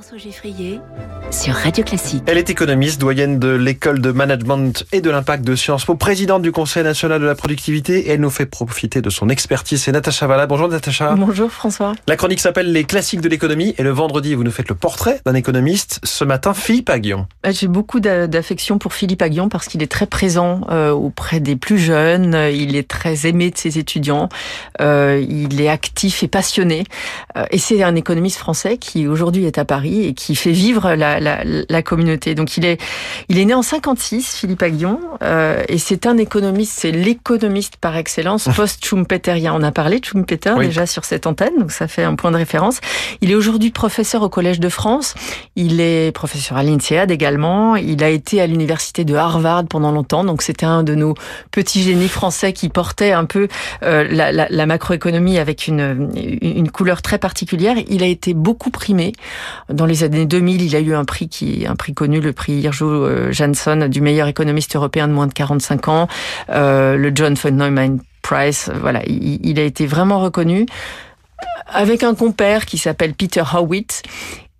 François Geffrier sur Radio Classique. Elle est économiste, doyenne de l'école de management et de l'impact de Sciences Po, présidente du Conseil national de la productivité et elle nous fait profiter de son expertise. C'est Natacha Valla. Bonjour Natacha. Bonjour François. La chronique s'appelle Les classiques de l'économie et le vendredi vous nous faites le portrait d'un économiste. Ce matin, Philippe Aguillon. Euh, j'ai beaucoup d'affection pour Philippe Aguillon parce qu'il est très présent euh, auprès des plus jeunes, il est très aimé de ses étudiants, euh, il est actif et passionné et c'est un économiste français qui aujourd'hui est à Paris et qui fait vivre la, la, la, communauté. Donc il est, il est né en 56, Philippe Aguillon, euh, et c'est un économiste, c'est l'économiste par excellence post-Schumpeterien. On a parlé de Schumpeter déjà sur cette antenne, donc ça fait un point de référence. Il est aujourd'hui professeur au Collège de France, il est professeur à l'INSEAD également, il a été à l'université de Harvard pendant longtemps, donc c'était un de nos petits génies français qui portait un peu euh, la, la, la, macroéconomie avec une, une couleur très particulière. Il a été beaucoup primé dans les années 2000, il a eu un prix qui, un prix connu, le prix Irjo euh, Jansson du meilleur économiste européen de moins de 45 ans, euh, le John von Neumann Prize. Voilà, il, il a été vraiment reconnu avec un compère qui s'appelle Peter Howitt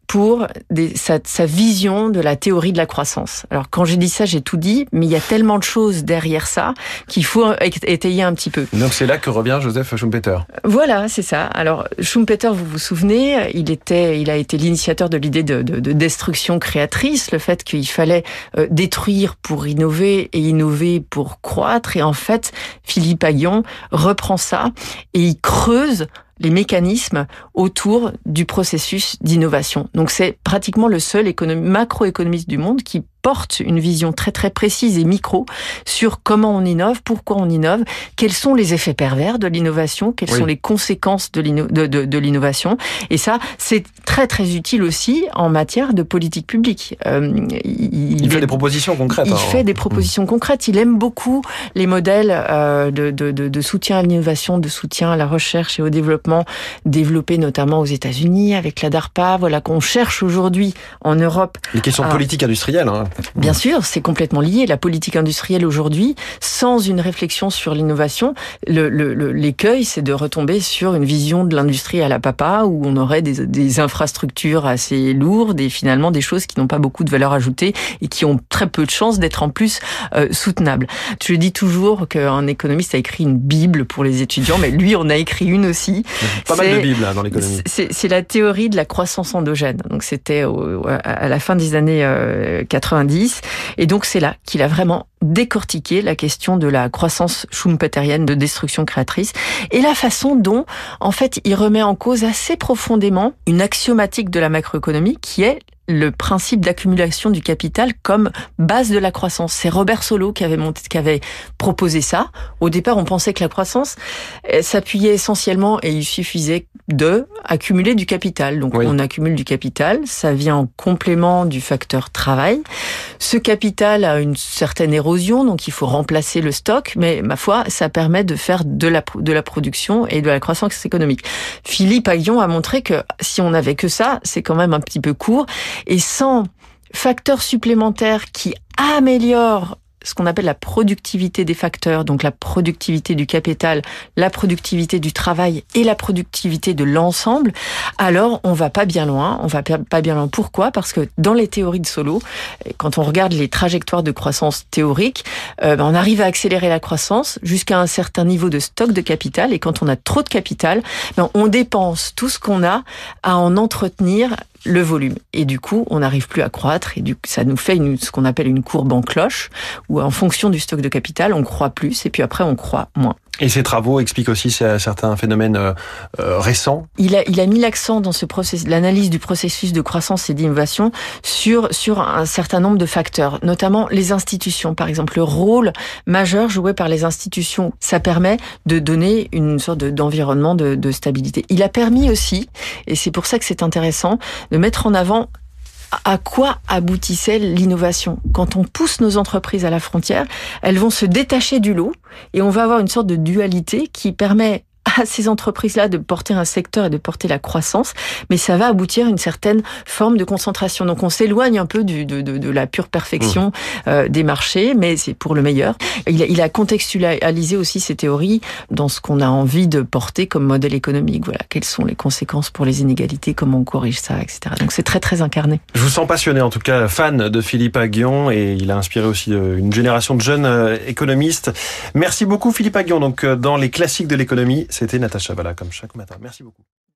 pour des, sa, sa, vision de la théorie de la croissance. Alors quand j'ai dit ça, j'ai tout dit, mais il y a tellement de choses derrière ça qu'il faut étayer un petit peu. Donc c'est là que revient Joseph Schumpeter. Voilà, c'est ça. Alors Schumpeter, vous vous souvenez, il était, il a été l'initiateur de l'idée de, de, de, destruction créatrice, le fait qu'il fallait euh, détruire pour innover et innover pour croître. Et en fait, Philippe Aguillon reprend ça et il creuse les mécanismes autour du processus d'innovation. Donc c'est pratiquement le seul macroéconomiste du monde qui porte une vision très très précise et micro sur comment on innove, pourquoi on innove, quels sont les effets pervers de l'innovation, quelles sont les conséquences de l'innovation. Et ça, c'est très très utile aussi en matière de politique publique. Euh, il, il, fait des propositions concrètes. Il fait des propositions concrètes. Il aime beaucoup les modèles euh, de, de, de, soutien à l'innovation, de soutien à la recherche et au développement, développés notamment aux États-Unis avec la DARPA. Voilà qu'on cherche aujourd'hui en Europe. Les questions de politique industrielle. Hein. Bien sûr, c'est complètement lié. La politique industrielle aujourd'hui, sans une réflexion sur l'innovation, l'écueil, le, c'est de retomber sur une vision de l'industrie à la papa, où on aurait des, des, infrastructures assez lourdes et finalement des choses qui n'ont pas beaucoup de valeur ajoutée et qui ont très peu de chances d'être en plus euh, soutenables. Je dis toujours qu'un économiste a écrit une bible pour les étudiants, mais lui, on a écrit une aussi. Pas mal de bibles hein, dans l'économie. C'est la théorie de la croissance endogène. Donc c'était à la fin des années 80 et donc c'est là qu'il a vraiment décortiqué la question de la croissance schumpeterienne de destruction créatrice et la façon dont, en fait, il remet en cause assez profondément une axiomatique de la macroéconomie qui est le principe d'accumulation du capital comme base de la croissance. C'est Robert Solo qui avait monté, qui avait proposé ça. Au départ, on pensait que la croissance s'appuyait essentiellement et il suffisait de accumuler du capital. Donc on accumule du capital, ça vient en complément du facteur travail. Ce capital a une certaine érosion, donc il faut remplacer le stock, mais ma foi, ça permet de faire de la, de la production et de la croissance économique. Philippe Aguillon a montré que si on n'avait que ça, c'est quand même un petit peu court, et sans facteurs supplémentaires qui améliorent ce qu'on appelle la productivité des facteurs, donc la productivité du capital, la productivité du travail et la productivité de l'ensemble, alors on va pas bien loin. On va pas bien loin. Pourquoi? Parce que dans les théories de Solo, quand on regarde les trajectoires de croissance théoriques, euh, ben, on arrive à accélérer la croissance jusqu'à un certain niveau de stock de capital. Et quand on a trop de capital, ben, on dépense tout ce qu'on a à en entretenir le volume. Et du coup, on n'arrive plus à croître et du, ça nous fait une, ce qu'on appelle une courbe en cloche, où en fonction du stock de capital, on croit plus et puis après on croit moins. Et ces travaux expliquent aussi certains phénomènes euh, euh, récents. Il a, il a mis l'accent dans ce l'analyse du processus de croissance et d'innovation sur sur un certain nombre de facteurs, notamment les institutions. Par exemple, le rôle majeur joué par les institutions, ça permet de donner une sorte d'environnement de, de stabilité. Il a permis aussi, et c'est pour ça que c'est intéressant, de mettre en avant à quoi aboutissait l'innovation. Quand on pousse nos entreprises à la frontière, elles vont se détacher du lot et on va avoir une sorte de dualité qui permet à ces entreprises-là de porter un secteur et de porter la croissance, mais ça va aboutir à une certaine forme de concentration. Donc on s'éloigne un peu du, de, de, de, la pure perfection mmh. euh, des marchés, mais c'est pour le meilleur. Il a, il a contextualisé aussi ces théories dans ce qu'on a envie de porter comme modèle économique. Voilà, quelles sont les conséquences pour les inégalités, comment on corrige ça, etc. Donc c'est très très incarné. Je vous sens passionné, en tout cas fan de Philippe Aguillon, et il a inspiré aussi euh, une génération de jeunes euh, économistes. Merci beaucoup Philippe Aguillon. Donc dans les classiques de l'économie, c'était Natacha Valla comme chaque matin. Merci beaucoup.